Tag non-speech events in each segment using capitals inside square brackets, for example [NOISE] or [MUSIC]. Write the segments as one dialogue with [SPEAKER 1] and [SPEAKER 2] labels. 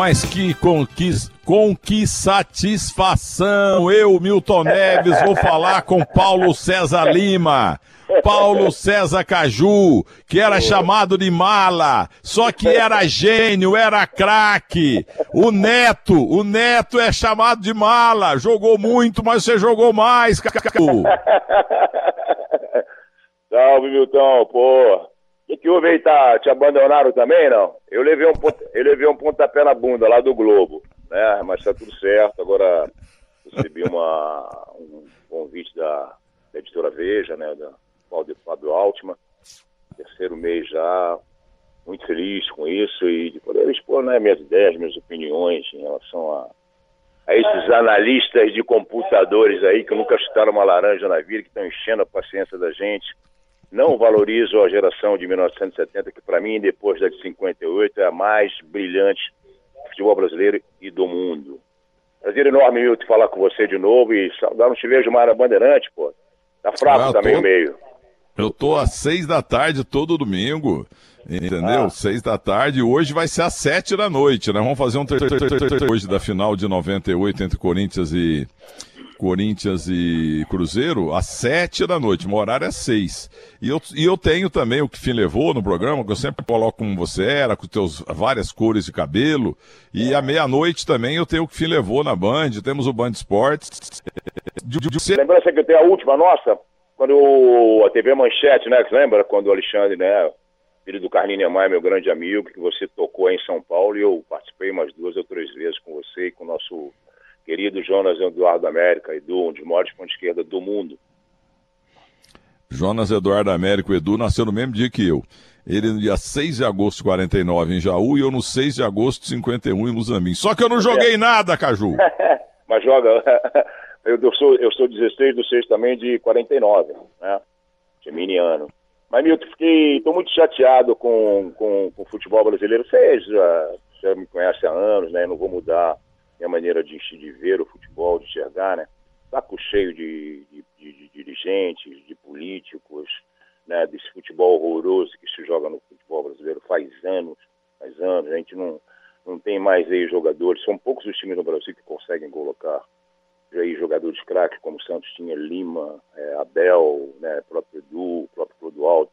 [SPEAKER 1] Mas que, que, com que satisfação eu, Milton Neves, vou falar com Paulo César Lima. Paulo César Caju, que era chamado de mala, só que era gênio, era craque. O Neto, o Neto é chamado de mala, jogou muito, mas você jogou mais, Caju.
[SPEAKER 2] Salve, Milton, pô. O que, que houve aí? Tá, te abandonaram também, não? Eu levei, um, eu levei um pontapé na bunda lá do Globo, né? Mas tá tudo certo. Agora recebi uma, um convite da, da editora Veja, né? Da Fábio, Fábio Altman. Terceiro mês já. Muito feliz com isso e de poder expor né, minhas ideias, minhas opiniões em relação a, a esses analistas de computadores aí que nunca chutaram uma laranja na vida, que estão enchendo a paciência da gente não valorizo a geração de 1970, que para mim, depois da de 58, é a mais brilhante do futebol brasileiro e do mundo. Prazer enorme, Milton, falar com você de novo e saudar não te vejo mais na Bandeirante, pô. Tá fraco ah, também tô... o meio.
[SPEAKER 1] Eu tô às seis da tarde todo domingo, entendeu? Ah. Seis da tarde, hoje vai ser às sete da noite, né? Vamos fazer um hoje da final de 98 entre Corinthians e Corinthians e Cruzeiro às sete da noite. Meu horário é seis. E eu, e eu tenho também o que fim levou no programa, que eu sempre coloco como você era, com teus várias cores de cabelo. E à meia-noite também eu tenho o que fim levou na Band. Temos o Band Esportes.
[SPEAKER 2] Lembrança que eu tenho a última nossa, quando a TV Manchete, né? Que lembra quando o Alexandre, né? Filho do Carlinhos Nemai, meu grande amigo, que você tocou em São Paulo e eu participei umas duas ou três vezes com você e com o nosso querido Jonas Eduardo América, Edu, um dos maiores pontos de esquerda do mundo.
[SPEAKER 1] Jonas Eduardo Américo Edu nasceu no mesmo dia que eu. Ele no dia 6 de agosto de 49 em Jaú e eu no 6 de agosto de 51 em Luzamim. Só que eu não joguei nada, Caju. [LAUGHS]
[SPEAKER 2] Mas joga. [LAUGHS] Eu sou, eu sou 16 do 6 também de 49, né? Geminiano. Mas, Milton, fiquei. Estou muito chateado com, com, com o futebol brasileiro. Você já, já me conhece há anos, né? Não vou mudar minha maneira de, de ver o futebol, de enxergar, né? Saco cheio de, de, de, de dirigentes, de políticos, né? Desse futebol horroroso que se joga no futebol brasileiro faz anos, faz anos. A gente não, não tem mais aí jogadores, são poucos os times no Brasil que conseguem colocar aí jogadores craques, como o Santos tinha Lima, é, Abel, né, próprio Edu, próprio Clodoaldo.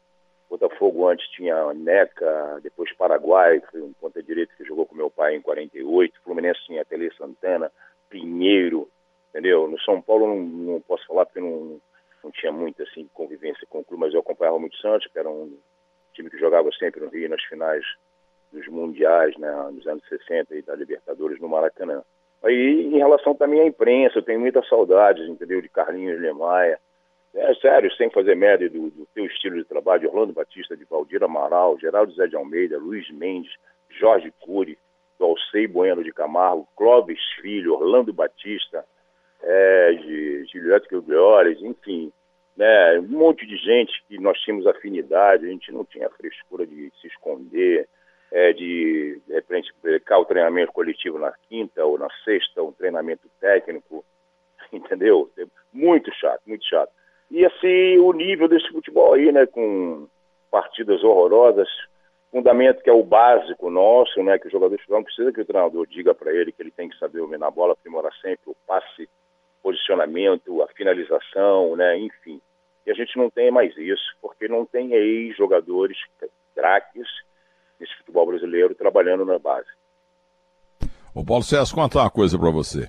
[SPEAKER 2] Botafogo antes tinha Neca, depois Paraguai, que foi um ponta-direita que jogou com meu pai em 48. Fluminense tinha Tele Santana, Pinheiro, entendeu? No São Paulo não, não posso falar porque não, não tinha muita assim, convivência com o clube, mas eu acompanhava muito Santos, que era um time que jogava sempre no Rio nas finais dos mundiais, né, nos anos 60 e da Libertadores no Maracanã. Aí, em relação também à imprensa, eu tenho muitas saudades, entendeu, de Carlinhos Lemaia, é sério, sem fazer média do, do teu estilo de trabalho, de Orlando Batista, de Valdir Amaral, Geraldo Zé de Almeida, Luiz Mendes, Jorge Cury, do Alcei Bueno de Camargo, Clóvis Filho, Orlando Batista, é, de Juliette Gugliores, enfim, né, um monte de gente que nós tínhamos afinidade, a gente não tinha frescura de se esconder, é, de, de repente, o treinamento coletivo na quinta ou na sexta, um treinamento técnico, [LAUGHS] entendeu? Muito chato, muito chato. E assim, o nível desse futebol aí, né, com partidas horrorosas, fundamento que é o básico nosso, né, que o jogador não precisa que o treinador diga para ele que ele tem que saber dominar a bola, aprimorar sempre o passe, posicionamento, a finalização, né, enfim. E a gente não tem mais isso, porque não tem aí jogadores craques nesse futebol brasileiro trabalhando na base.
[SPEAKER 1] O Paulo César, contar uma coisa para você.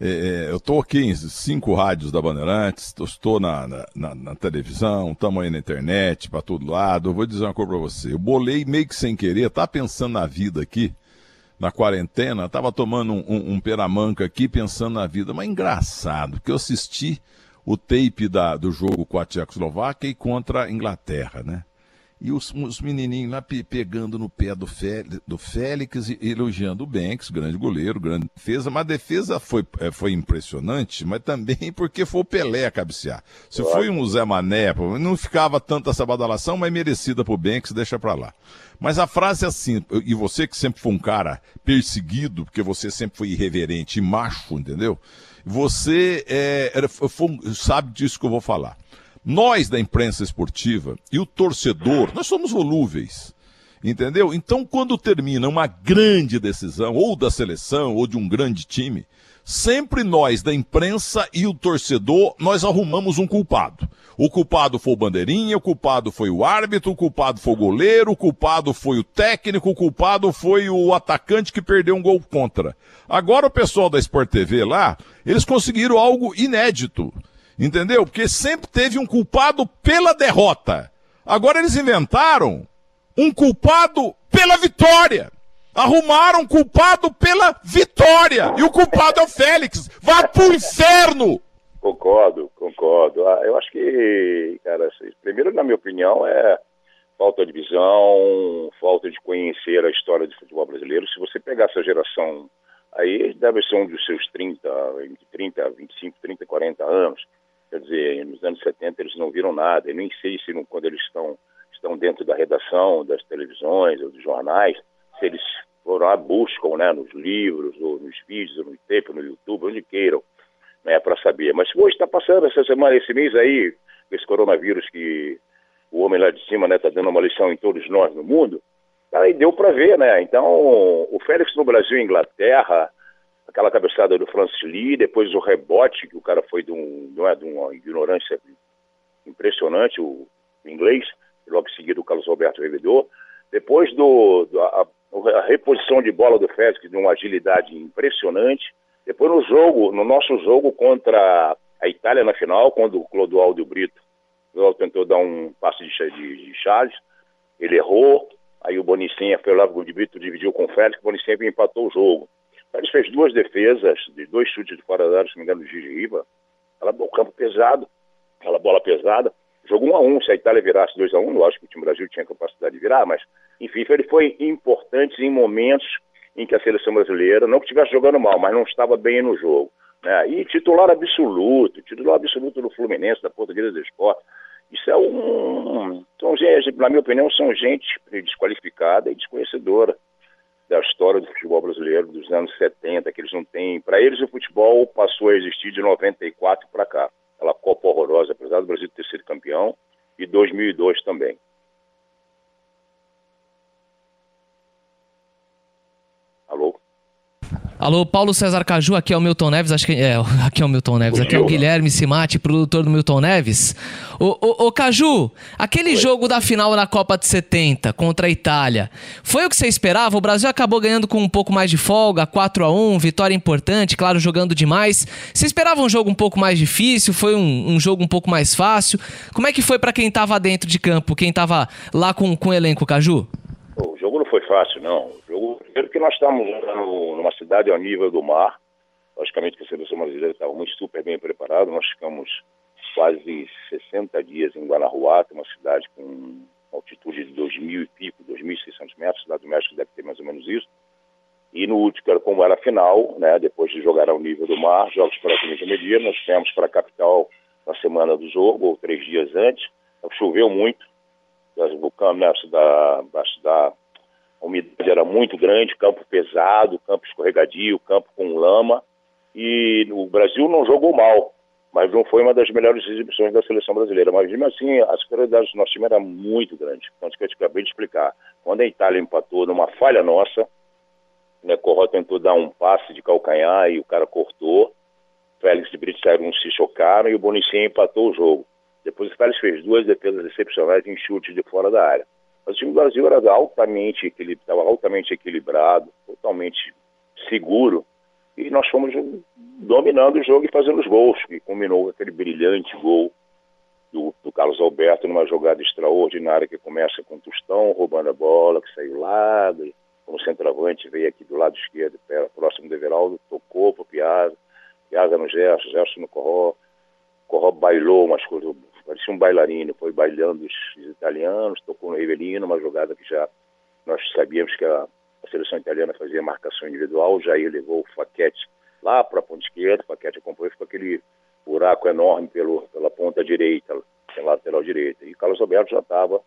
[SPEAKER 1] É, é, eu estou aqui em cinco rádios da Bandeirantes, estou na, na, na televisão, estamos aí na internet, para todo lado. Eu vou dizer uma coisa para você. Eu bolei meio que sem querer, tá pensando na vida aqui, na quarentena, tava tomando um, um, um peramanca aqui, pensando na vida. Mas engraçado, que eu assisti o tape da, do jogo com a Tchecoslováquia e contra a Inglaterra, né? E os, os menininhos lá pe, pegando no pé do, Félix, do Félix e elogiando o Banks, grande goleiro, grande defesa. Mas a defesa foi, é, foi impressionante, mas também [LAUGHS] porque foi o Pelé a cabecear. Se foi um Zé Mané, não ficava tanta essa badalação, mas merecida pro Banks, deixa pra lá. Mas a frase é assim, e você que sempre foi um cara perseguido, porque você sempre foi irreverente e macho, entendeu? Você é, foi, sabe disso que eu vou falar. Nós da imprensa esportiva e o torcedor, nós somos volúveis. Entendeu? Então, quando termina uma grande decisão, ou da seleção, ou de um grande time, sempre nós da imprensa e o torcedor, nós arrumamos um culpado. O culpado foi o bandeirinha, o culpado foi o árbitro, o culpado foi o goleiro, o culpado foi o técnico, o culpado foi o atacante que perdeu um gol contra. Agora o pessoal da Sport TV lá, eles conseguiram algo inédito. Entendeu? Porque sempre teve um culpado pela derrota. Agora eles inventaram um culpado pela vitória. Arrumaram um culpado pela vitória. E o culpado é o Félix. Vá pro inferno!
[SPEAKER 2] Concordo, concordo. Ah, eu acho que, cara, assim, primeiro, na minha opinião, é falta de visão, falta de conhecer a história do futebol brasileiro. Se você pegar essa geração aí, deve ser um dos seus 30, 30, 25, 30, 40 anos. Quer dizer, nos anos 70 eles não viram nada. Eu nem sei se não, quando eles estão estão dentro da redação das televisões ou dos jornais, se eles foram lá, buscam né, nos livros, ou nos vídeos, ou no tempo, no YouTube, onde queiram, né, para saber. Mas hoje está passando essa semana, esse mês aí, esse coronavírus que o homem lá de cima está né, tá dando uma lição em todos nós no mundo, aí deu para ver, né? Então, o Félix no Brasil e Inglaterra, aquela cabeçada do Francis Lee, depois o rebote, que o cara foi de, um, não é, de uma ignorância impressionante, o inglês, logo em seguida o Carlos Roberto revidou. Depois do, do a, a, reposição de bola do Félix, de uma agilidade impressionante. Depois no jogo, no nosso jogo contra a Itália na final, quando o Clodoaldo Brito o tentou dar um passe de, de, de Charles, ele errou, aí o Bonicinha foi lá, o Brito dividiu com o Félix, o Bonicinha empatou o jogo. Félix fez duas defesas, de dois chutes de fora da área, se não me engano, do Gigi Riva, ela, o campo pesado, aquela bola pesada, Jogo 1 a 1 se a Itália virasse 2 a 1 lógico que o time Brasil tinha capacidade de virar, mas, enfim, ele foi importante em momentos em que a seleção brasileira, não que estivesse jogando mal, mas não estava bem no jogo. Né? E titular absoluto, titular absoluto do Fluminense, da Portuguesa do Esporte. Isso é um. São na minha opinião, são gente desqualificada e desconhecedora da história do futebol brasileiro dos anos 70, que eles não têm. Para eles, o futebol passou a existir de 94 para cá aquela Copa horrorosa, apesar do Brasil ter sido campeão, e 2002 também. Alô?
[SPEAKER 3] Alô, Paulo César Caju, aqui é o Milton Neves, acho que é, [LAUGHS] aqui é o Milton Neves, aqui é o Guilherme Simati, produtor do Milton Neves. Ô, ô, ô Caju, aquele Oi. jogo da final na Copa de 70 contra a Itália, foi o que você esperava? O Brasil acabou ganhando com um pouco mais de folga, 4 a 1 vitória importante, claro, jogando demais. Você esperava um jogo um pouco mais difícil? Foi um, um jogo um pouco mais fácil? Como é que foi para quem tava dentro de campo, quem tava lá com, com o elenco, Caju?
[SPEAKER 2] O jogo não foi fácil, não. O primeiro que nós estamos numa cidade ao nível do mar, logicamente que a seleção brasileira estava muito super bem preparada, nós ficamos quase 60 dias em Guanajuato, uma cidade com altitude de 2.000 e pico, 2.600 metros, a cidade do México deve ter mais ou menos isso. E no último, como era a final, né, depois de jogar ao nível do mar, jogos praticamente mediano, nós fomos para a capital na semana do jogo, ou três dias antes. Choveu muito, o né, da, da, a umidade era muito grande, campo pesado, campo escorregadio, campo com lama. E o Brasil não jogou mal, mas não foi uma das melhores exibições da seleção brasileira. Mas mesmo assim, as prioridades do nosso time eram muito grandes. Então, isso que eu acabei de explicar. Quando a Itália empatou numa falha nossa, né, Corró tentou dar um passe de calcanhar e o cara cortou. Félix e Brito saíram, se chocaram e o Bonicinho empatou o jogo. Depois o Félix fez duas defesas excepcionais em chutes de fora da área. Mas o time do Brasil era altamente equilibrado, estava altamente equilibrado, totalmente seguro. E nós fomos dominando o jogo e fazendo os gols. E combinou com aquele brilhante gol do, do, Carlos Alberto numa jogada extraordinária que começa com o Tostão roubando a bola, que saiu lá, como centroavante, veio aqui do lado esquerdo, próximo do Everaldo, tocou para o Piazza, Piazza no Gerson, Gerson no Corró, Corró bailou umas coisas, parecia um bailarino, foi bailando os italianos, tocou no Rivelino, uma jogada que já nós sabíamos que a, a seleção italiana fazia marcação individual, o Jair levou o Faquete lá para a ponta esquerda, o Faquete acompanhou, ficou aquele buraco enorme pelo, pela ponta direita, pela lateral direita. E Carlos Alberto já estava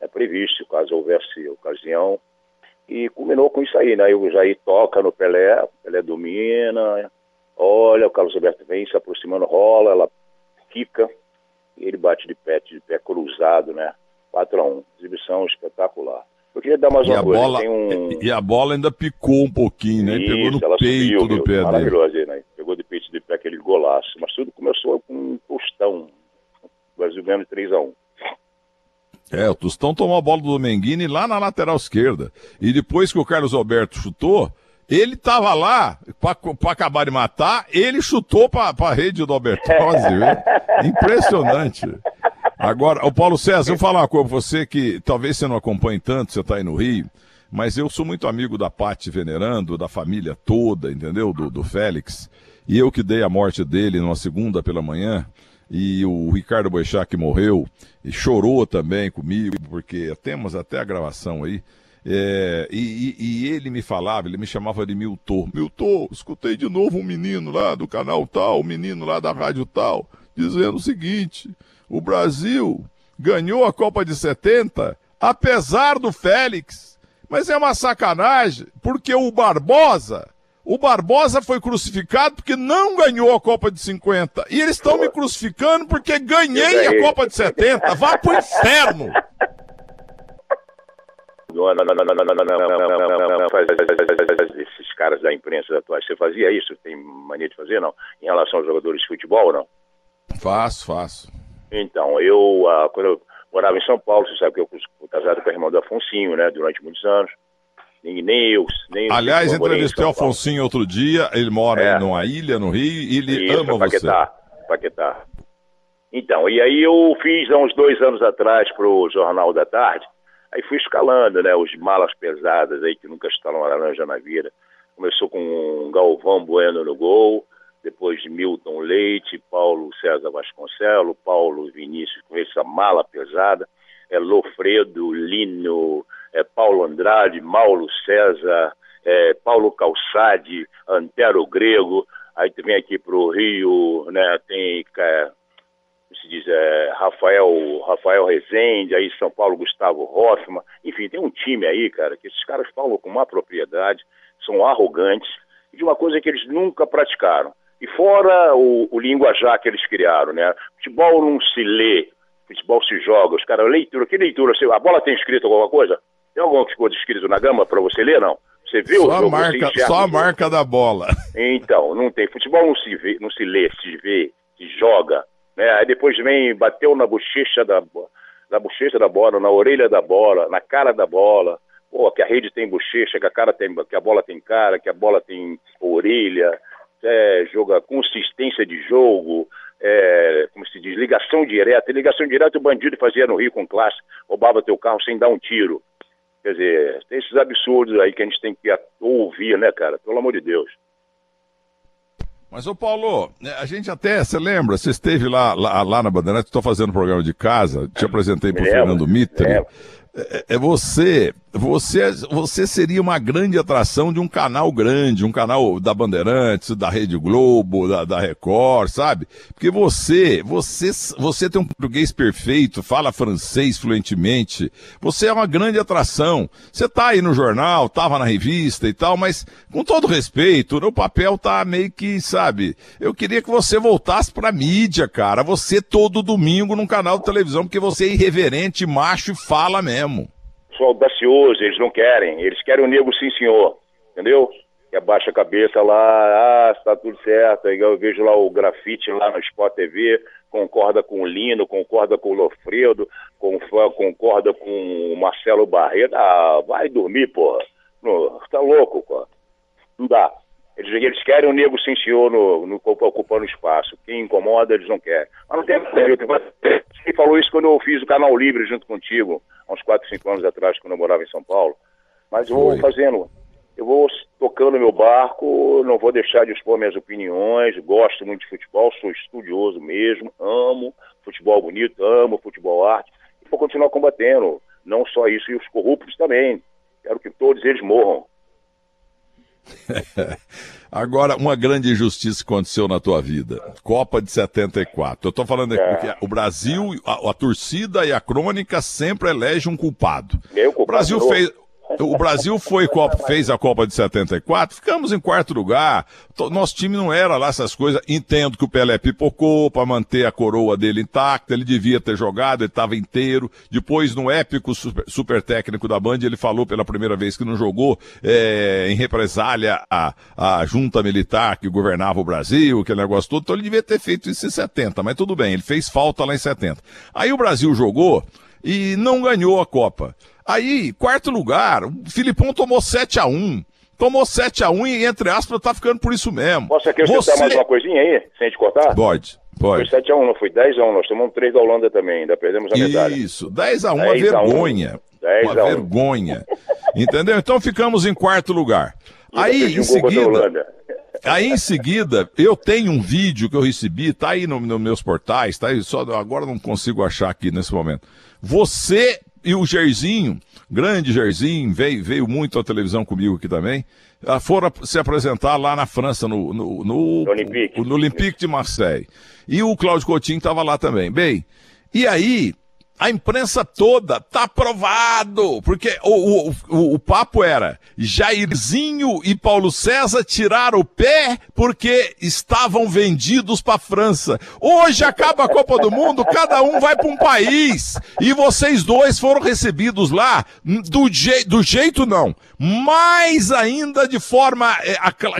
[SPEAKER 2] é, previsto, caso houvesse ocasião, e culminou com isso aí, né? O Jair toca no Pelé, o Pelé domina, olha, o Carlos Alberto vem se aproximando, rola, ela quica, e ele bate de pé, de pé cruzado, né? 4 a 1 Exibição espetacular. Eu queria dar mais
[SPEAKER 1] E
[SPEAKER 2] uma
[SPEAKER 1] a,
[SPEAKER 2] coisa.
[SPEAKER 1] bola,
[SPEAKER 2] tem um...
[SPEAKER 1] e a bola ainda picou um pouquinho, né? E pegou
[SPEAKER 2] Isso,
[SPEAKER 1] no peito
[SPEAKER 2] subiu,
[SPEAKER 1] do pé dele.
[SPEAKER 2] Maravilhoso, né? Pegou de peito de pé aquele golaço. Mas tudo começou com um tostão. O Brasil ganhando 3x1.
[SPEAKER 1] É, o Tostão tomou a bola do Domenghini lá na lateral esquerda. E depois que o Carlos Alberto chutou, ele tava lá para acabar de matar, ele chutou para a rede do Albertose. [LAUGHS] viu? Impressionante. Agora, o Paulo César, eu vou falar uma coisa você que talvez você não acompanhe tanto, você tá aí no Rio, mas eu sou muito amigo da Pati Venerando, da família toda, entendeu? Do, do Félix. E eu que dei a morte dele numa segunda pela manhã, e o Ricardo Boechat morreu, e chorou também comigo, porque temos até a gravação aí. É, e- e ele me falava, ele me chamava de Milton. Milton, escutei de novo um menino lá do canal tal, um menino lá da rádio tal, dizendo o seguinte: o Brasil ganhou a Copa de 70 apesar do Félix. Mas é uma sacanagem, porque o Barbosa, o Barbosa foi crucificado porque não ganhou a Copa de 50. E eles estão me crucificando porque ganhei a Copa de 70. Vá pro inferno!
[SPEAKER 2] Não, não, não, não, não, não, não, não, esses caras da imprensa da tua, você fazia isso? Tem mania de fazer, não? Em relação aos jogadores de futebol, não?
[SPEAKER 1] Faço, faço.
[SPEAKER 2] Então, eu, ah, quando eu morava em São Paulo, você sabe que eu fui casado com a irmã do Afonsinho, né? Durante muitos anos. Nem, nem eu, nem
[SPEAKER 1] Aliás,
[SPEAKER 2] eu em
[SPEAKER 1] entrevistei o. Afonsinho outro dia, ele mora
[SPEAKER 2] É.
[SPEAKER 1] aí numa ilha, no Rio, e ele
[SPEAKER 2] Isso,
[SPEAKER 1] ama você.
[SPEAKER 2] Paquetá, Paquetá. Então, e aí eu fiz há uns dois anos atrás pro Jornal da Tarde, aí fui escalando, né, os malas pesadas aí que nunca estalam laranja na vida. Começou com Galvão Bueno no gol, depois de Milton Leite, Paulo César Vasconcelos, Paulo Vinícius com essa mala pesada, é Lofredo, Lino, é Paulo Andrade, Paulo César, é, Paulo Calçade, Antero Grego, aí tu vem aqui pro Rio, né, tem é, se diz, é, Rafael, Rafael Rezende, aí São Paulo, Gustavo Hoffman, enfim, tem um time aí, cara, que esses caras falam com uma propriedade, são arrogantes, de uma coisa que eles nunca praticaram. E fora o, o linguajar que eles criaram, né? Futebol não se lê, futebol se joga. Os caras, leitura, que leitura? A bola tem escrito alguma coisa? Tem alguma ficou escrito na gama para você ler, não? Você viu o
[SPEAKER 1] Só a
[SPEAKER 2] jogo,
[SPEAKER 1] marca, só
[SPEAKER 2] o
[SPEAKER 1] a marca da bola. [LAUGHS]
[SPEAKER 2] Então, não tem. Futebol não se vê, não se lê, se vê, se joga. Né? Aí depois vem, bateu na bochecha da, na bochecha da bola, na orelha da bola, na cara da bola. Pô, que a rede tem bochecha, que a cara tem, que a bola tem cara, que a bola tem orelha, é, joga consistência de jogo, é, como se diz, ligação direta. E ligação direta o bandido fazia no Rio com classe, roubava teu carro sem dar um tiro. Quer dizer, tem esses absurdos aí que a gente tem que ouvir, né, cara? Pelo amor de Deus.
[SPEAKER 1] Mas, ô Paulo, né, a gente até, você lembra, você esteve lá, lá, lá na Bandeirantes, estou fazendo programa de casa, te apresentei para o Fernando Mitre.
[SPEAKER 2] me lembro.
[SPEAKER 1] É, é você, você, você seria uma grande atração de um canal grande, um canal da Bandeirantes, da Rede Globo, da, da Record, sabe? Porque você, você, você tem um português perfeito, fala francês fluentemente, você é uma grande atração. Você tá aí no jornal, tava na revista e tal, mas com todo respeito, o papel tá meio que, sabe? Eu queria que você voltasse pra mídia, cara. Você todo domingo num canal de televisão, porque você é irreverente, macho e fala mesmo.
[SPEAKER 2] Sou audacioso, eles não querem. Eles querem o nego sim, senhor. Entendeu? Que abaixa a cabeça lá, ah, está tudo certo. Aí eu vejo lá o grafite lá no Sport TV, concorda com o Lino, concorda com o Lofredo, concorda com o Marcelo Barreto. Ah, vai dormir, porra. Não, tá louco, pô. Não dá. Eles, eles querem o nego sim, senhor, no, no, ocupando espaço. Quem incomoda, eles não querem. Mas não tem Quem falou isso quando eu fiz o Canal Livre junto contigo, uns 4, 5 anos atrás, quando eu morava em São Paulo. Mas eu vou fazendo. Eu vou tocando meu barco, não vou deixar de expor minhas opiniões, gosto muito de futebol, sou estudioso mesmo, amo futebol bonito, amo futebol arte, e vou continuar combatendo. Não só isso, e os corruptos também. Quero que todos eles morram. [LAUGHS]
[SPEAKER 1] Agora, uma grande injustiça aconteceu na tua vida. Copa de 74. Eu tô falando aqui
[SPEAKER 2] É.
[SPEAKER 1] porque o Brasil, a, a torcida e a crônica sempre elege um culpado.
[SPEAKER 2] E aí o culpado
[SPEAKER 1] Brasil fez. O Brasil foi Copa, fez a Copa de 74, ficamos em quarto lugar. Nosso time não era lá essas coisas. Entendo que o Pelé pipocou para manter a coroa dele intacta, ele devia ter jogado, ele estava inteiro. Depois, no épico super, super, técnico da Band, ele falou pela primeira vez que não jogou é, em represália à, à junta militar que governava o Brasil, aquele negócio todo. Então ele devia ter feito isso em 70, mas tudo bem, ele fez falta lá em 70. Aí o Brasil jogou e não ganhou a Copa. Aí, quarto lugar, o Filipão tomou 7 a 1 Tomou 7 a 1 e, entre aspas, tá ficando por isso mesmo.
[SPEAKER 2] Posso acrescentar Você... mais uma coisinha aí, sem te cortar?
[SPEAKER 1] Pode. Pode.
[SPEAKER 2] Foi 7 a 1 não foi 10 a 1 Nós tomamos 3 da Holanda também, ainda perdemos a medalha.
[SPEAKER 1] Isso, 10 a 1 uma vergonha. 10 uma vergonha. Entendeu? Então ficamos em quarto lugar. aí, em seguida. Aí em seguida, eu tenho um vídeo que eu recebi, tá aí nos no meus portais, tá aí, só agora não consigo achar aqui nesse momento. Você e o Jairzinho, grande Jairzinho, veio, veio muito à televisão comigo aqui também, ah, foram se apresentar lá na França, no, no, no, no Olympique. no Olympique de Marseille. E o Cláudio Coutinho estava lá também. Bem, e aí a imprensa toda tá aprovado, porque o, o, o, papo era Jairzinho e Paulo César tiraram o pé porque estavam vendidos para França. Hoje acaba a Copa do Mundo, cada um vai para um país e vocês dois foram recebidos lá do, je, do jeito não, mais ainda de forma é,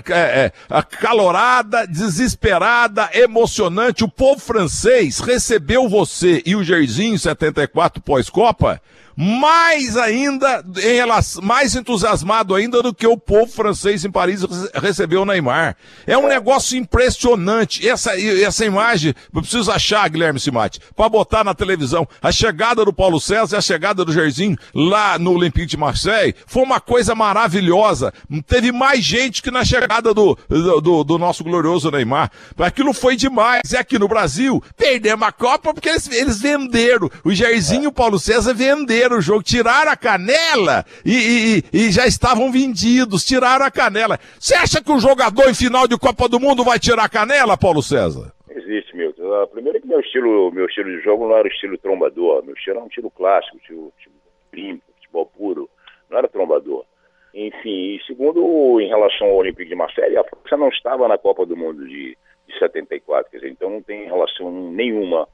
[SPEAKER 1] é, acalorada, desesperada, emocionante. O povo francês recebeu você e o Jairzinho 70 74 pós-Copa, mais ainda, em relação, mais entusiasmado ainda do que o povo francês em Paris recebeu o Neymar. É um negócio impressionante. Essa, essa imagem, eu preciso achar, Guilherme Simati, para botar na televisão. A chegada do Paulo César e a chegada do Jairzinho lá no Olympique de Marseille foi uma coisa maravilhosa. Teve mais gente que na chegada do, do, do nosso glorioso Neymar. Aquilo foi demais. E aqui no Brasil, perdemos a Copa porque eles, eles venderam. O Jairzinho e o Paulo César venderam o jogo, tiraram a canela e, e, e, já estavam vendidos, tiraram a canela. Você acha que o jogador em final de Copa do Mundo vai tirar a canela, Paulo César?
[SPEAKER 2] Existe, Milton. Primeiro é que meu estilo, meu estilo de jogo não era o estilo trombador, meu estilo era um estilo clássico, estilo, estilo limpo, futebol puro, não era trombador. Enfim, e segundo, em relação ao Olympique de Marseille, a França não estava na Copa do Mundo de, de 74, quer dizer, então não tem relação nenhuma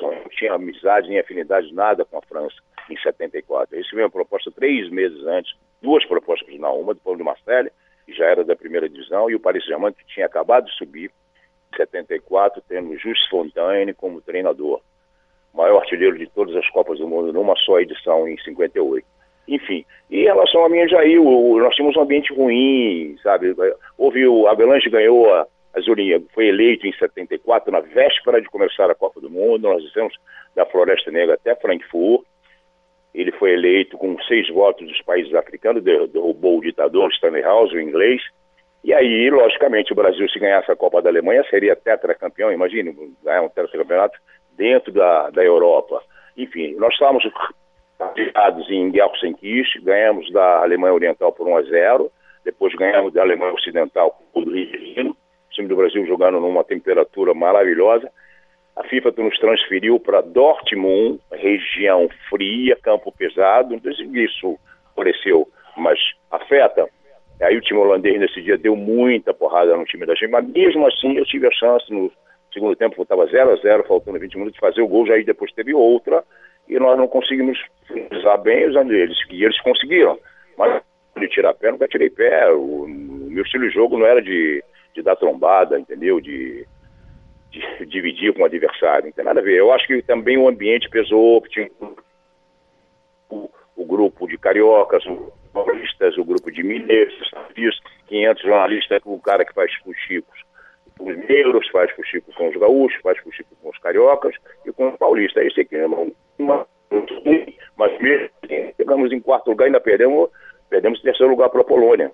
[SPEAKER 2] não tinha amizade nem afinidade nada com a França em 74. Eu recebi uma proposta três meses antes, duas propostas na uma do Paulo de Marseille, que já era da primeira divisão, e o Paris Saint-Germain, que tinha acabado de subir em 74, tendo Just Fontaine como treinador. Maior artilheiro de todas as Copas do Mundo numa só edição em 58. Enfim, e em relação a mim, Jair, nós tínhamos um ambiente ruim, sabe? Houve o Avalanche ganhou a, Azulinha foi eleito em 74, na véspera de começar a Copa do Mundo. Nós dissemos da Floresta Negra até Frankfurt. Ele foi eleito com seis votos dos países africanos, derrubou o ditador Stanley House, o inglês. E aí, logicamente, o Brasil, se ganhasse a Copa da Alemanha, seria tetracampeão. Imagine ganhar um tetracampeonato dentro da, da Europa. Enfim, nós estávamos partidados em Gelsenkirchen, ganhamos da Alemanha Oriental por 1 a 0, depois ganhamos da Alemanha Ocidental por o Rio time do Brasil jogando numa temperatura maravilhosa. A FIFA nos transferiu para Dortmund, região fria, campo pesado. Isso apareceu, mas afeta. Aí o time holandês nesse dia deu muita porrada no time da gente, mas mesmo assim eu tive a chance no segundo tempo, estava 0 a 0 faltando 20 minutos, de fazer o gol, já aí depois teve outra, e nós não conseguimos finalizar bem os deles, e eles conseguiram. Mas de tirar pé, nunca tirei pé. O, o meu estilo de jogo não era de de dar trombada, entendeu? De, de, dividir com o adversário. Não tem nada a ver. Eu acho que também o ambiente pesou, tinha o, o grupo de cariocas, o paulistas, o grupo de mineiros, 500 jornalistas, o cara que faz fuxicos com os negros, faz fuxico com os gaúchos, faz fuxico com os cariocas e com os paulistas. Esse aqui é uma, mas mesmo assim, chegamos em quarto lugar e ainda perdemos, perdemos terceiro lugar para a Polônia.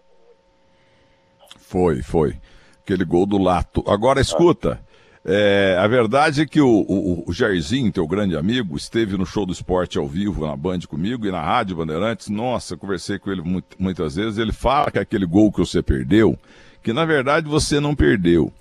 [SPEAKER 1] Foi, foi aquele gol do Lato. Agora escuta, é, a verdade é que o, o, o, Jairzinho, teu grande amigo, esteve no show do esporte ao vivo na Band comigo e na Rádio Bandeirantes. Nossa, conversei com ele muito, muitas vezes. Ele fala que aquele gol que você perdeu, que na verdade você não perdeu.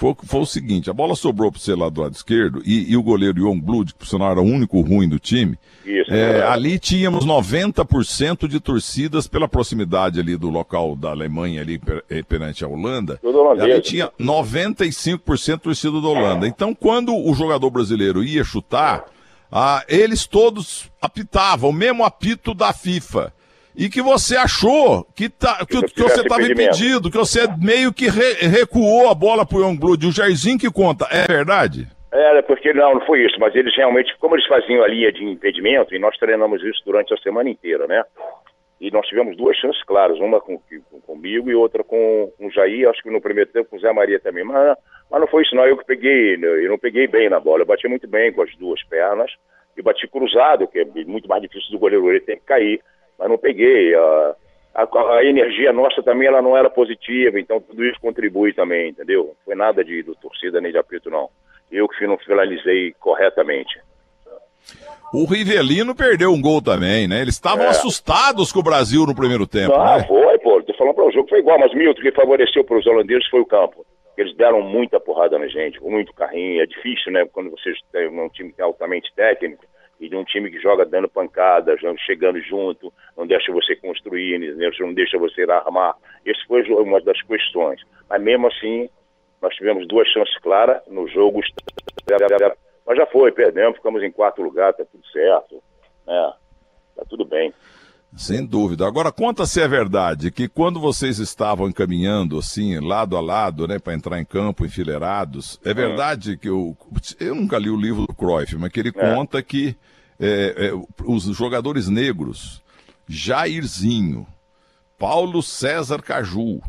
[SPEAKER 1] Foi, foi o seguinte: a bola sobrou para você lá do lado esquerdo e, e o goleiro Young Blood, que por sinal era o único ruim do time. Isso, é, ali tínhamos 90% de torcidas pela proximidade ali do local da Alemanha ali eh, perante a Holanda. Ali tinha 95% torcida da Holanda. Então, quando o jogador brasileiro ia chutar, ah, eles todos apitavam, o mesmo apito da FIFA e que você achou que, tá, que, que você estava impedido, que você meio que re, recuou a bola para o Youngblood, o Jairzinho que conta, é verdade?
[SPEAKER 2] Era, porque não, não foi isso, mas eles realmente, como eles faziam a linha de impedimento, e nós treinamos isso durante a semana inteira, né? E nós tivemos duas chances claras, uma com, com, comigo e outra com, com o Jair, acho que no primeiro tempo com o Zé Maria também. Mas, mas não foi isso não, eu que peguei, eu não peguei bem na bola, eu bati muito bem com as duas pernas, e bati cruzado, que é muito mais difícil do goleiro, ele tem que cair mas não peguei. A, a, a, energia nossa também ela não era positiva, então tudo isso contribui também, entendeu? Não foi nada de do torcida nem de apito, não. Eu que não finalizei corretamente.
[SPEAKER 1] O Rivelino perdeu um gol também, né? Eles estavam é. assustados com o Brasil no primeiro tempo. Ah,
[SPEAKER 2] né? foi, pô. Tô falando para o jogo foi igual, mas Milton, que favoreceu para os holandeses foi o campo. Eles deram muita porrada na gente, muito carrinho. É difícil, né? Quando vocês têm um time altamente técnico, e de um time que joga dando pancadas, chegando junto, não deixa você construir, não deixa você armar. Essa foi uma das questões. Mas mesmo assim, nós tivemos duas chances claras no jogo. Mas já foi, perdemos, ficamos em quarto lugar, tá tudo certo. É, tá tudo bem.
[SPEAKER 1] Sem dúvida. Agora, conta se é verdade que quando vocês estavam encaminhando, assim, lado a lado, né, para entrar em campo, enfileirados, é verdade que eu. Eu nunca li o livro do Cruyff, mas que ele é. conta que é, é, os jogadores negros, Jairzinho, Paulo César Caju,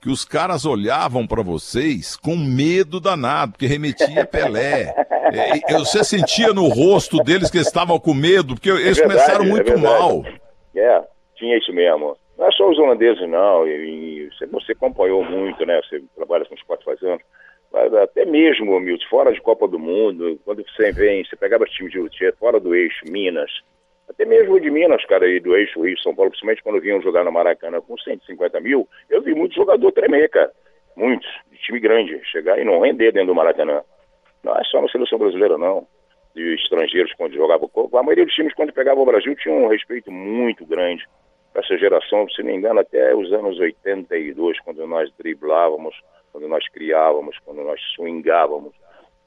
[SPEAKER 1] que os caras olhavam para vocês com medo danado, porque remetia Pelé. [LAUGHS] É, você sentia no rosto deles que eles estavam com medo, porque eles é verdade, começaram muito é mal.
[SPEAKER 2] É, tinha isso mesmo. Não é só os holandeses, não. E, e você acompanhou muito, né? Você trabalha com esporte faz anos até mesmo, Milton, fora de Copa do Mundo, quando você vem, você pegava time de Lutier fora do eixo Minas, até mesmo de Minas, cara, aí do eixo Rio São Paulo, principalmente quando vinham jogar no Maracanã com 150 mil, eu vi muito jogador tremer, cara. Muitos, de time grande, chegar e não render dentro do Maracanã. Não é só na seleção brasileira, não. De estrangeiros quando jogavam. A maioria dos times, quando pegavam o Brasil, tinha um respeito muito grande. Essa geração, se não me engano, até os anos 82, quando nós driblávamos quando nós criávamos, quando nós swingávamos.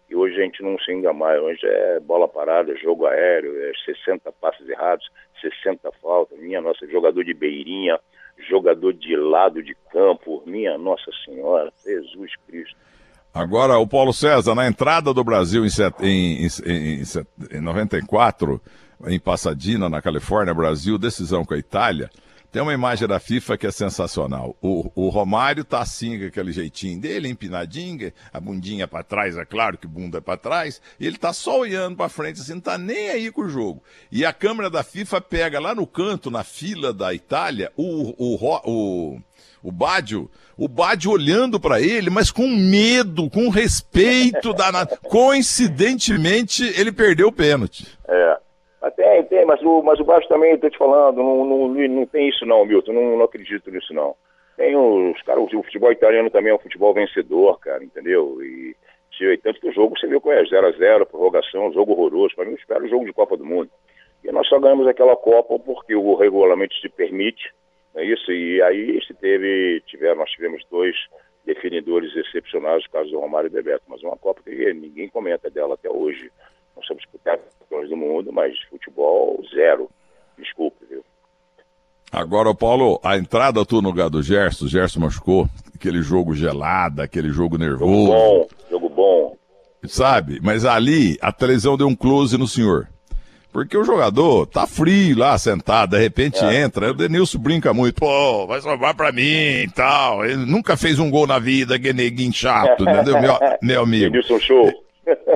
[SPEAKER 2] E hoje a gente não swinga mais, hoje é bola parada, jogo aéreo, é 60 passes errados, 60 faltas, minha nossa, jogador de beirinha, jogador de lado de campo, minha Nossa Senhora, Jesus Cristo.
[SPEAKER 1] Agora, o Paulo César, na entrada do Brasil em, set, em, em, em, em 94, em Pasadena, na Califórnia, Brasil, decisão com a Itália, tem uma imagem da FIFA que é sensacional. O, o Romário tá assim, com aquele jeitinho dele, empinadinho, a bundinha para trás, é claro que bunda é para trás, e ele tá só olhando para frente, assim, não tá nem aí com o jogo. E a câmera da FIFA pega lá no canto, na fila da Itália, o, o, o, o Bádio, o Bádio olhando para ele, mas com medo, com respeito da. Coincidentemente, ele perdeu o pênalti.
[SPEAKER 2] É. Tem, tem, mas o, mas o Baixo também, estou te falando, não, não, não tem isso não, Milton, não, não acredito nisso não. Tem os caras, o futebol italiano também é um futebol vencedor, cara, entendeu? E tanto que o jogo você viu com é 0x0, prorrogação, jogo horroroso, para mim eu espero o jogo de Copa do Mundo. E nós só ganhamos aquela Copa porque o regulamento se permite, é isso? E aí se teve, tiver, nós tivemos dois definidores excepcionais, o caso do Romário e do Bebeto, mas uma Copa que ninguém comenta dela até hoje. Nós somos campeões do mundo, mas futebol zero. Desculpe, viu?
[SPEAKER 1] Agora, Paulo, a entrada tu no lugar do Gerson, o Gerson machucou, aquele jogo gelado, aquele jogo nervoso.
[SPEAKER 2] Jogo bom, jogo bom.
[SPEAKER 1] Sabe? Mas ali, a televisão deu um close no senhor. Porque o jogador tá frio lá, sentado, de repente é. entra. O Denilson brinca muito, pô, vai sobrar pra mim e tal. Ele nunca fez um gol na vida, que neguinho chato, [LAUGHS] entendeu, meu, meu amigo?
[SPEAKER 2] Denilson show.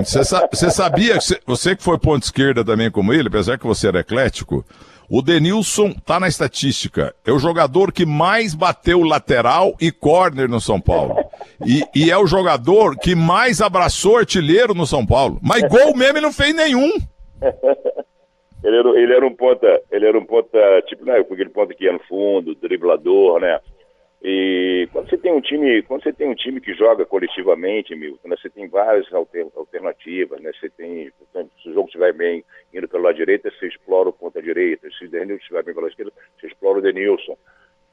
[SPEAKER 1] Você, sa você sabia, que você que foi ponto esquerda também como ele, apesar que você era eclético, o Denilson tá na estatística. É o jogador que mais bateu lateral e corner no São Paulo. E, e, é o jogador que mais abraçou artilheiro no São Paulo. Mas gol mesmo ele não fez nenhum. [LAUGHS]
[SPEAKER 2] ele, era, ele era um ponta, ele era um ponta, tipo, né, aquele ponta que ia no fundo, driblador, né? E quando você tem um time, quando você tem um time que joga coletivamente, Milton, né, você tem várias alter, alternativas, né? Você tem, se o jogo estiver bem indo pelo lado direito, você explora o ponta direita. Se o Denilson estiver bem pelo lado esquerdo, você explora o Denilson.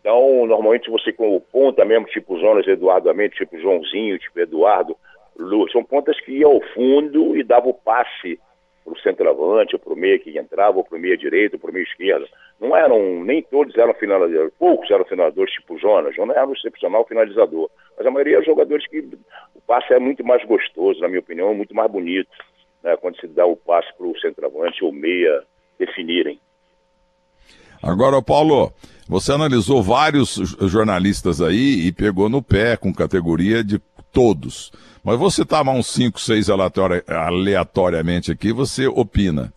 [SPEAKER 2] Então, normalmente você com o ponta mesmo, tipo Jonas Eduardo Amente, tipo Joãozinho, tipo Eduardo, Lu, são pontas que iam ao fundo e davam o passe para o centroavante, ou para o meio que entrava, ou para o meio direito, ou para o meio esquerdo. Não eram, nem todos eram finalizadores, poucos eram finalizadores tipo Jonas, Jonas era um excepcional finalizador, mas a maioria eram jogadores que o passe é muito mais gostoso, na minha opinião, muito mais bonito, né, quando se dá o passe para o centroavante ou meia definirem.
[SPEAKER 1] Agora, Paulo, você analisou vários jornalistas aí e pegou no pé com categoria de todos. Mas vou citar mais uns 5, 6 aleatoriamente aqui, você opina.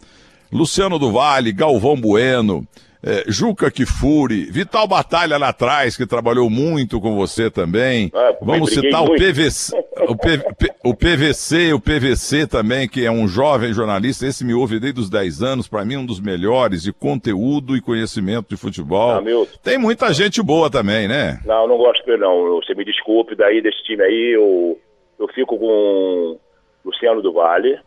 [SPEAKER 1] Luciano do Vale, Galvão Bueno, é, Juca Kifuri, Vital Batalha lá atrás, que trabalhou muito com você também. Ah, Vamos citar o PVC, o, o PVC, o PVC também, que é um jovem jornalista, esse me ouve desde os 10 anos, para mim um dos melhores de conteúdo e conhecimento de futebol. Ah, Tem muita gente boa também, né?
[SPEAKER 2] Não, não gosto dele não. Você me desculpe daí desse time aí, eu eu fico com Luciano do Vale.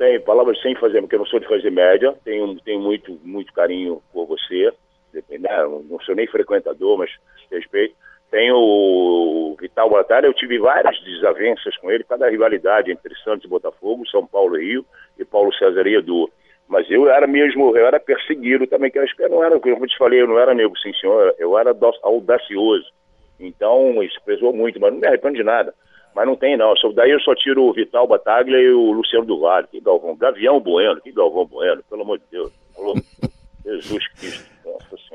[SPEAKER 2] Tem palavras sem fazer, porque eu não sou de fazer média. Tenho, tenho muito, muito carinho por você. Né? Não sou nem frequentador, mas respeito. Tenho o Vital Batalha, eu tive várias desavenças com ele, cada rivalidade entre Santos e Botafogo, São Paulo e Rio, e Paulo César e Edu. Mas eu era mesmo, eu era perseguido também, que eu acho que eu não era, como eu te falei, eu não era nego, sim senhor, eu era audacioso. Então, isso pesou muito, mas não me arrependo de nada. Mas não tem, não. Daí eu só tiro o Vital Bataglia e o Luciano do Vale. Que Galvão. Gavião Bueno. Que Galvão Bueno. Pelo amor de Deus. [LAUGHS] Jesus Cristo.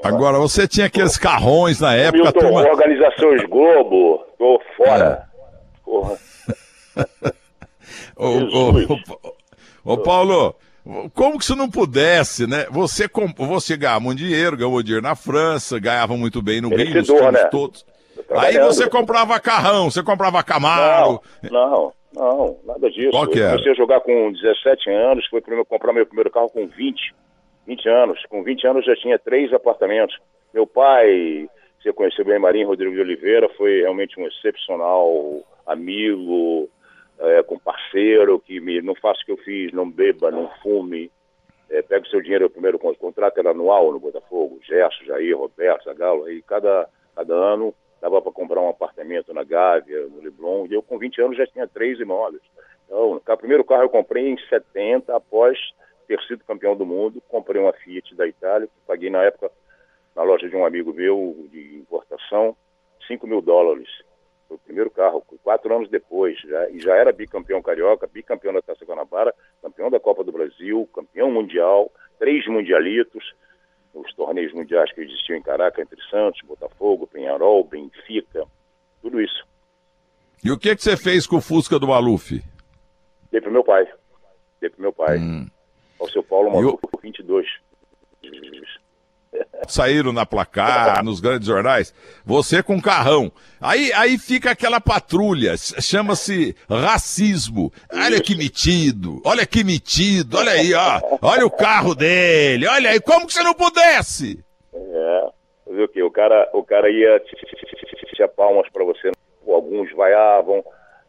[SPEAKER 1] Agora, você tinha aqueles carrões na época.
[SPEAKER 2] Milton, turma... Organizações Globo. Tô fora. É. Porra. [LAUGHS]
[SPEAKER 1] ô, ô, ô, Paulo, como que se não pudesse, né? Você, você ganhava um dinheiro, ganhou dinheiro na França, ganhava muito bem no Rio, os times né? todos. Aí você comprava carrão, você comprava Camaro.
[SPEAKER 2] Não, não, não nada disso.
[SPEAKER 1] Qual que eu
[SPEAKER 2] comecei a jogar com 17 anos, foi primeiro comprar meu primeiro carro com 20, 20 anos. Com 20 anos já tinha três apartamentos. Meu pai, você conheceu bem Marinho Rodrigo de Oliveira, foi realmente um excepcional amigo, é, com parceiro, que me, não faça o que eu fiz, não beba, não fume. É, pega o seu dinheiro, o primeiro contrato era anual no Botafogo, Gerson, Jair, Roberto, Zagalo, aí cada, cada ano dava para comprar um apartamento na Gávea, no Leblon, e eu com 20 anos já tinha três imóveis. Então, o primeiro carro eu comprei em 70, após ter sido campeão do mundo, comprei uma Fiat da Itália, paguei na época, na loja de um amigo meu, de importação, 5 mil dólares. Foi o primeiro carro, quatro anos depois, já, e já era bicampeão carioca, bicampeão da Taça Guanabara, campeão da Copa do Brasil, campeão mundial, três mundialitos, os torneios mundiais que existiam em Caraca, entre Santos, Botafogo, Penharol, Benfica, tudo isso.
[SPEAKER 1] E o que, que você fez com o Fusca do Maluf?
[SPEAKER 2] Dei pro meu pai. Dei pro meu pai. Hum. Ao seu Paulo Maluf, o... 22
[SPEAKER 1] saíram na placar, [LAUGHS] nos grandes jornais, você com carrão. Aí, aí fica aquela patrulha, chama-se racismo. Olha que metido, olha que metido, olha aí, ó. Olha o carro dele, olha aí, como que você não pudesse?
[SPEAKER 2] É, fazer o quê? O cara, o cara ia tinha palmas para você, alguns vaiavam,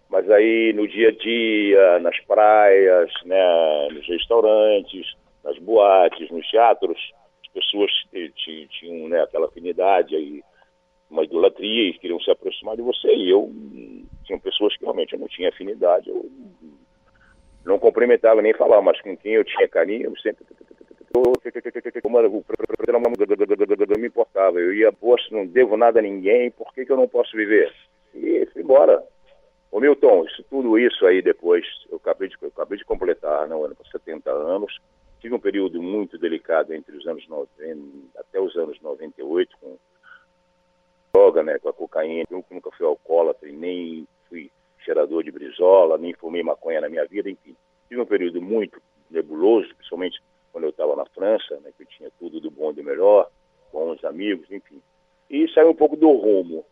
[SPEAKER 2] mas aí no dia a dia, nas praias, né, nos restaurantes, nas boates, nos teatros, pessoas tinham né, aquela afinidade aí, uma idolatria e queriam se aproximar de você. E eu, tinha pessoas que realmente eu não tinha afinidade, eu não cumprimentava nem falava, mas com quem eu tinha carinho, eu sempre não me importava. Eu ia, poxa, não devo nada a ninguém, por que, que eu não posso viver? E fui embora. Ô Milton, isso, tudo isso aí depois, eu acabei de, eu acabei de completar, não, ano 70 anos, tive um período muito delicado entre os anos 90 até os anos 98 com droga, né, com a cocaína. Eu nunca fui alcoólatra nem fui cheirador de brisola, nem fumei maconha na minha vida, enfim. Tive um período muito nebuloso, principalmente quando eu estava na França, né, que eu tinha tudo do bom e do melhor, bons amigos, enfim. E saiu um pouco do rumo.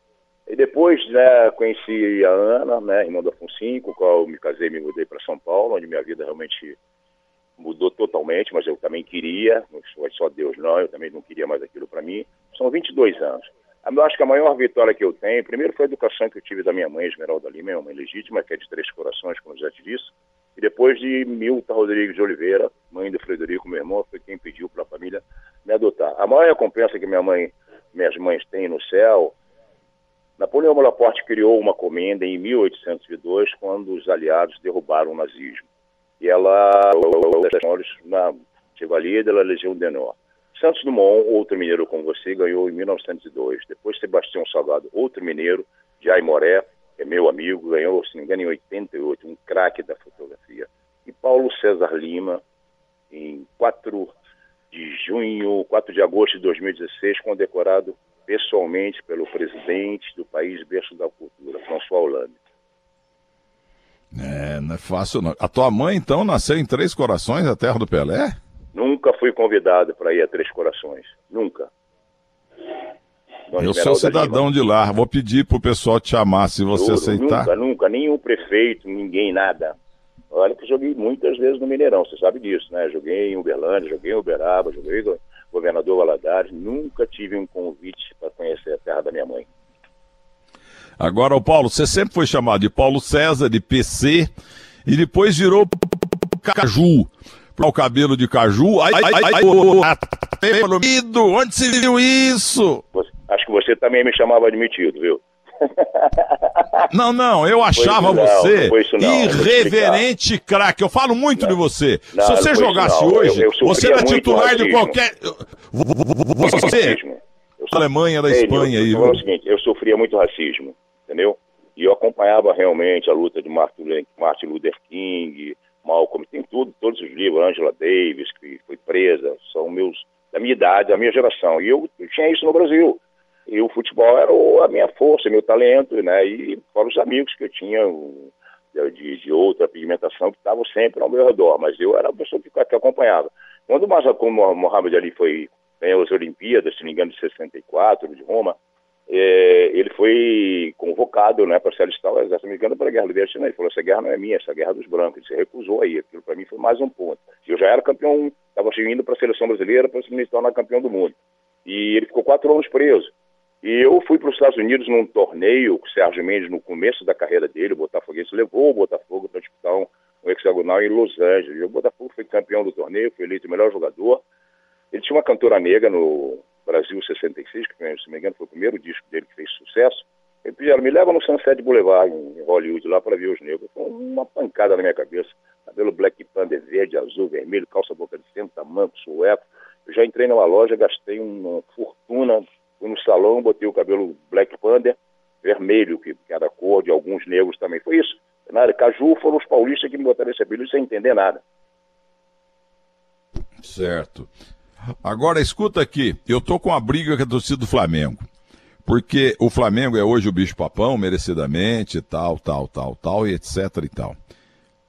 [SPEAKER 2] E depois, né, conheci a Ana, né, irmã da Afonso, com a qual eu me casei e me mudei para São Paulo, onde minha vida realmente mudou totalmente, mas eu também queria, não foi só Deus não, eu também não queria mais aquilo para mim. São 22 anos. Eu acho que a maior vitória que eu tenho, primeiro foi a educação que eu tive da minha mãe, Esmeralda Lima, é uma legítima, que é de Três Corações, como já te disse, e depois de Milton Rodrigues de Oliveira, mãe do Frederico, meu irmão, foi quem pediu para a família me adotar. A maior recompensa que minha mãe, minhas mães têm no céu, Napoleão Bonaparte criou uma comenda em 1802, quando os aliados derrubaram o nazismo. E ela, na Chevalier de la Legion d'Honneur. Santos Dumont, outro mineiro como você, ganhou em 1902. Depois Sebastião Salgado, outro mineiro, Jai Moré, que é meu amigo, ganhou, se não me engano, em 88, um craque da fotografia. E Paulo César Lima, em 4 de junho, 4 de agosto de 2016, condecorado pessoalmente pelo presidente do país berço da cultura, François Hollande.
[SPEAKER 1] É, não é fácil não. A tua mãe, então, nasceu em Três Corações, a terra do Pelé?
[SPEAKER 2] Nunca fui convidado para ir a Três Corações. Nunca.
[SPEAKER 1] Dona eu sou cidadão Lima. de lá. Vou pedir pro pessoal te chamar, se você Juro, aceitar.
[SPEAKER 2] Nunca, nunca. Nenhum prefeito, ninguém, nada. Olha que joguei muitas vezes no Mineirão, você sabe disso, né? Joguei em Uberlândia, joguei em Uberaba, joguei governador Valadares. Nunca tive um convite para conhecer a terra da minha mãe.
[SPEAKER 1] Agora, o Paulo, você sempre foi chamado de Paulo César, de PC, e depois virou Caju o cabelo de caju. Ai, ai, ai, ai, onde se viu isso?
[SPEAKER 2] Acho que você também me chamava de metido, viu? [LAUGHS]
[SPEAKER 1] Não, não, eu achava não, você não, irreverente craque. Eu falo muito não. de você. Se você jogasse hoje, eu, eu você era titular de qualquer. Você, eu Alemanha, da Espanha aí.
[SPEAKER 2] Eu, seguinte, eu sofria muito racismo, entendeu? E eu acompanhava realmente a luta de Martin Luther King, Malcolm, tem tudo, todos os livros, Angela Davis, que foi presa, são meus, da minha idade, da minha geração. E eu, eu tinha isso no Brasil. E o futebol era a minha força, meu talento, né? E fora os amigos que eu tinha de, de outra pigmentação que estavam sempre ao meu redor, mas eu era a pessoa que, que acompanhava. Quando o Mohamed Ali foi ganhou as Olimpíadas, se não me engano, de 64, de Roma, é, ele foi convocado né, para se alistar ao exército americano para a guerra do Vietnã. Ele falou: essa guerra não é minha, essa é a guerra dos brancos. Ele se recusou aí. Aquilo para mim foi mais um ponto. Eu já era campeão, estava indo para a seleção brasileira para se tornar campeão do mundo. E ele ficou quatro anos preso. E eu fui para os Estados Unidos num torneio com o Sérgio Mendes no começo da carreira dele. O Botafoguense levou o Botafogo para disputar um, um hexagonal em Los Angeles. O Botafogo foi campeão do torneio, foi eleito o melhor jogador. Ele tinha uma cantora negra no, Brasil 66, que se não me engano foi o primeiro disco dele que fez sucesso. Ele pediu, me leva no Sunset Boulevard, em Hollywood, lá para ver os negros. Foi uma pancada na minha cabeça. Cabelo Black Panther verde, azul, vermelho, calça boca de centro, tamanco, sueco. Eu já entrei numa loja, gastei uma fortuna, fui no salão, botei o cabelo Black Panther vermelho, que, era a cor de alguns negros também. Foi isso. Na área Caju foram os paulistas que me botaram esse apelido sem entender nada.
[SPEAKER 1] Certo. Agora escuta aqui, eu tô com a briga com a torcida do Flamengo. Porque o Flamengo é hoje o bicho papão, merecidamente, tal, tal, tal, tal, e etc e tal.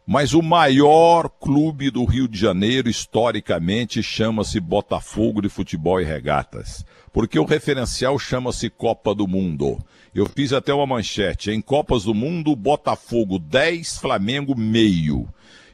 [SPEAKER 1] Mas o maior clube do Rio de Janeiro, historicamente, chama-se Botafogo de Futebol e Regatas. Porque o referencial chama-se Copa do Mundo. Eu fiz até uma manchete. Em Copas do Mundo, Botafogo 10, Flamengo meio.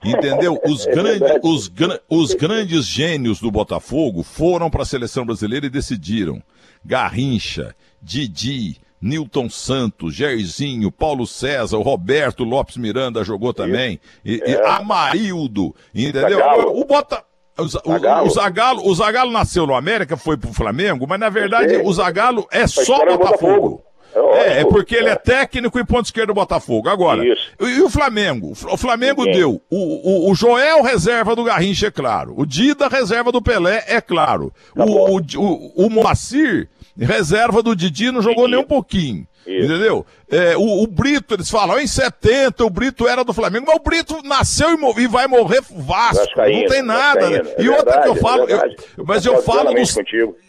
[SPEAKER 1] Entendeu? [LAUGHS] Os, é grande, os, os grandes gênios do Botafogo foram para a seleção brasileira e decidiram. Garrincha, Didi, Newton Santos, Jairzinho, Paulo César, o Roberto Lopes Miranda jogou também, e, é. e Amarildo, entendeu? O, o Bota... O, o, o, Zagalo, o Zagalo nasceu no América, foi pro Flamengo, mas na verdade o Zagalo é só Botafogo. Botafogo. É, é, porque ele é técnico e ponto esquerdo do Botafogo. Agora, e, e, o Flamengo? O Flamengo deu o, o, o, Joel reserva do Garrincha, é claro. O Dida reserva do Pelé, é claro. Tá o, o, o, o Moacir reserva do Didi não jogou Didi. nem um pouquinho. Isso. Entendeu? É, o, o, Brito, eles falam, em 70 o Brito era do Flamengo, mas o Brito nasceu e, e vai morrer Vasco. não tem nada. Né? É e outra verdade, que eu é falo, é eu, mas eu falo dos.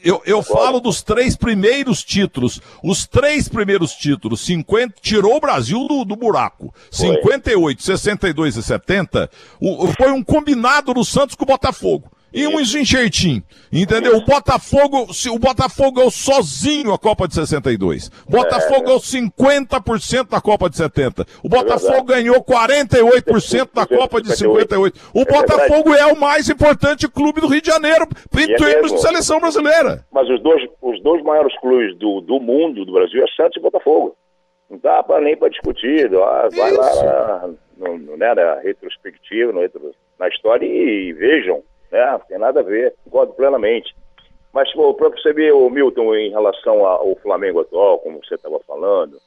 [SPEAKER 1] Eu, eu falo dos três primeiros títulos. Os três primeiros títulos, 50, tirou o Brasil do, do buraco. Foi. 58, 62 e 70, o, foi um combinado do Santos com o Botafogo. E uns enxertinhos. Entendeu? O Botafogo, o Botafogo é o sozinho a Copa de 62. Botafogo é, é o 50% da Copa de 70. O Botafogo é ganhou 48% da Copa de 58. O é Botafogo é o mais importante clube do Rio de Janeiro em é termos de seleção brasileira.
[SPEAKER 2] Mas os dois, os dois maiores clubes do, do mundo, do Brasil, é Santos e Botafogo. Não dá pra, nem para discutir. Ó, vai lá no, no, né, na retrospectiva, no retro, na história e, e vejam né? Tem nada a ver, concordo plenamente. Mas para ver, o Milton, em relação ao Flamengo atual, como você estava falando,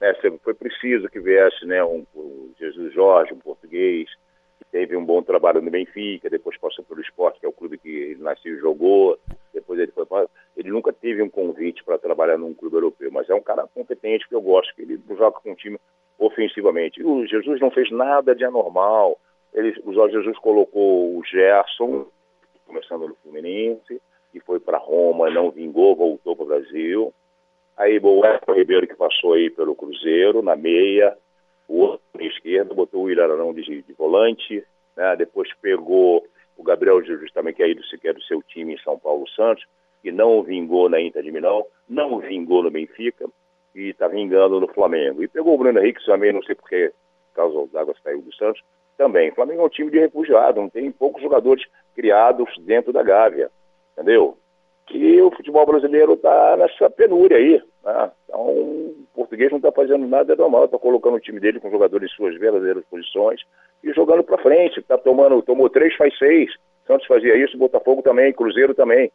[SPEAKER 2] né, foi preciso que viesse né, um, um Jesus Jorge, um português, que teve um bom trabalho no Benfica, depois passou pelo esporte, que é o clube que ele nasceu e jogou, depois ele foi para... Ele nunca teve um convite para trabalhar num clube europeu, mas é um cara competente que eu gosto, que ele joga com um time ofensivamente. E o Jesus não fez nada de anormal, ele, o Jorge Jesus colocou o Gerson, começando no Fluminense, e foi para Roma, não vingou, voltou para o Brasil. Aí o Everton Ribeiro, que passou aí pelo Cruzeiro, na meia, o outro na esquerda, botou o Irarão de, de volante, né? depois pegou o Gabriel Jesus também, que é, do, que é do seu time em São Paulo Santos, que não vingou na Inter de Milão, não vingou no Benfica, e está vingando no Flamengo. E pegou o Bruno Henrique também, não sei porque, por causa das saiu do Santos, também. O Flamengo é um time de refugiado, não tem poucos jogadores criados dentro da Gávea, entendeu? E o futebol brasileiro está nessa penúria aí. Né? Então, o português não está fazendo nada normal, está colocando o time dele com jogadores em suas verdadeiras posições e jogando para frente. Tá tomando, tomou três, faz seis. Santos fazia isso, Botafogo também, Cruzeiro também.